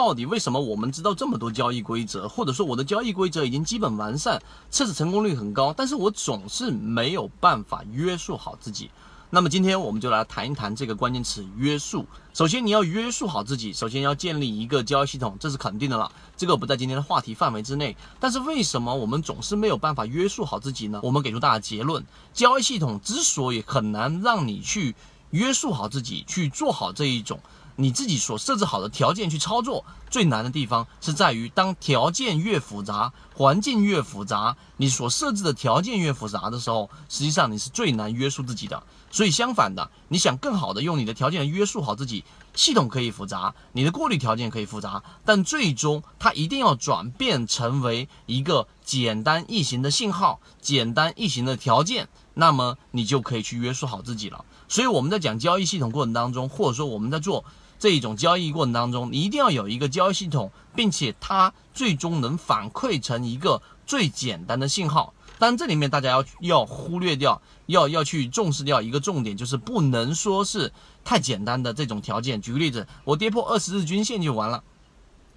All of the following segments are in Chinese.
到底为什么我们知道这么多交易规则，或者说我的交易规则已经基本完善，测试成功率很高，但是我总是没有办法约束好自己？那么今天我们就来谈一谈这个关键词约束。首先你要约束好自己，首先要建立一个交易系统，这是肯定的了。这个不在今天的话题范围之内。但是为什么我们总是没有办法约束好自己呢？我们给出大家结论：交易系统之所以很难让你去约束好自己，去做好这一种。你自己所设置好的条件去操作，最难的地方是在于，当条件越复杂，环境越复杂，你所设置的条件越复杂的时候，实际上你是最难约束自己的。所以相反的，你想更好的用你的条件约束好自己，系统可以复杂，你的过滤条件可以复杂，但最终它一定要转变成为一个简单易行的信号，简单易行的条件，那么你就可以去约束好自己了。所以我们在讲交易系统过程当中，或者说我们在做。这一种交易过程当中，你一定要有一个交易系统，并且它最终能反馈成一个最简单的信号。但这里面大家要要忽略掉，要要去重视掉一个重点，就是不能说是太简单的这种条件。举个例子，我跌破二十日均线就完了。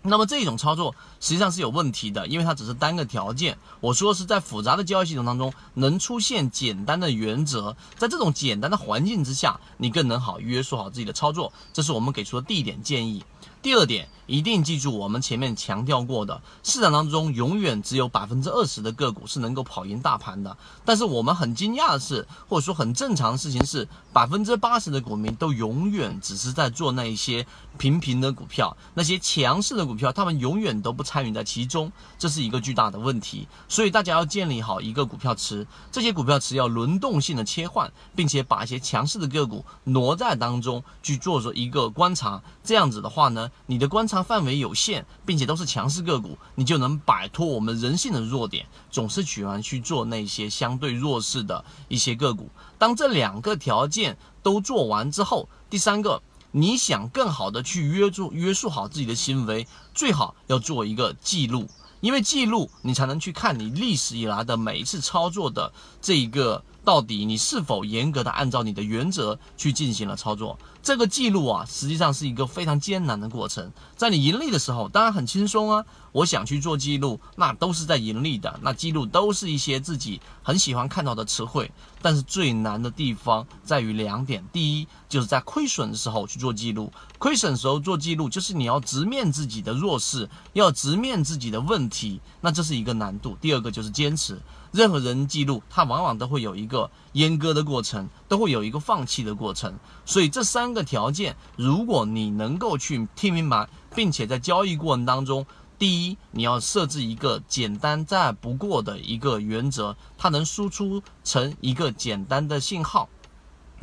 那么这种操作实际上是有问题的，因为它只是单个条件。我说是在复杂的交易系统当中能出现简单的原则，在这种简单的环境之下，你更能好约束好自己的操作。这是我们给出的第一点建议。第二点，一定记住我们前面强调过的，市场当中永远只有百分之二十的个股是能够跑赢大盘的。但是我们很惊讶的是，或者说很正常的事情是，百分之八十的股民都永远只是在做那一些平平的股票，那些强势的股票，他们永远都不参与在其中，这是一个巨大的问题。所以大家要建立好一个股票池，这些股票池要轮动性的切换，并且把一些强势的个股挪在当中去做着一个观察。这样子的话呢？你的观察范围有限，并且都是强势个股，你就能摆脱我们人性的弱点，总是喜欢去做那些相对弱势的一些个股。当这两个条件都做完之后，第三个，你想更好的去约住约束好自己的行为，最好要做一个记录，因为记录你才能去看你历史以来的每一次操作的这一个。到底你是否严格的按照你的原则去进行了操作？这个记录啊，实际上是一个非常艰难的过程。在你盈利的时候，当然很轻松啊。我想去做记录，那都是在盈利的，那记录都是一些自己很喜欢看到的词汇。但是最难的地方在于两点：第一，就是在亏损的时候去做记录；亏损时候做记录，就是你要直面自己的弱势，要直面自己的问题，那这是一个难度。第二个就是坚持。任何人记录，他往往都会有一个阉割的过程，都会有一个放弃的过程。所以这三个条件，如果你能够去听明白，并且在交易过程当中，第一，你要设置一个简单再不过的一个原则，它能输出成一个简单的信号。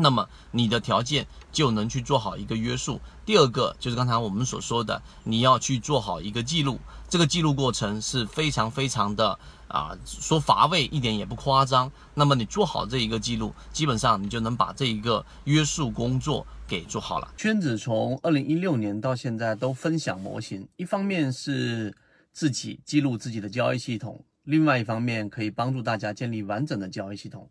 那么你的条件就能去做好一个约束。第二个就是刚才我们所说的，你要去做好一个记录。这个记录过程是非常非常的啊，说乏味一点也不夸张。那么你做好这一个记录，基本上你就能把这一个约束工作给做好了。圈子从二零一六年到现在都分享模型，一方面是自己记录自己的交易系统，另外一方面可以帮助大家建立完整的交易系统。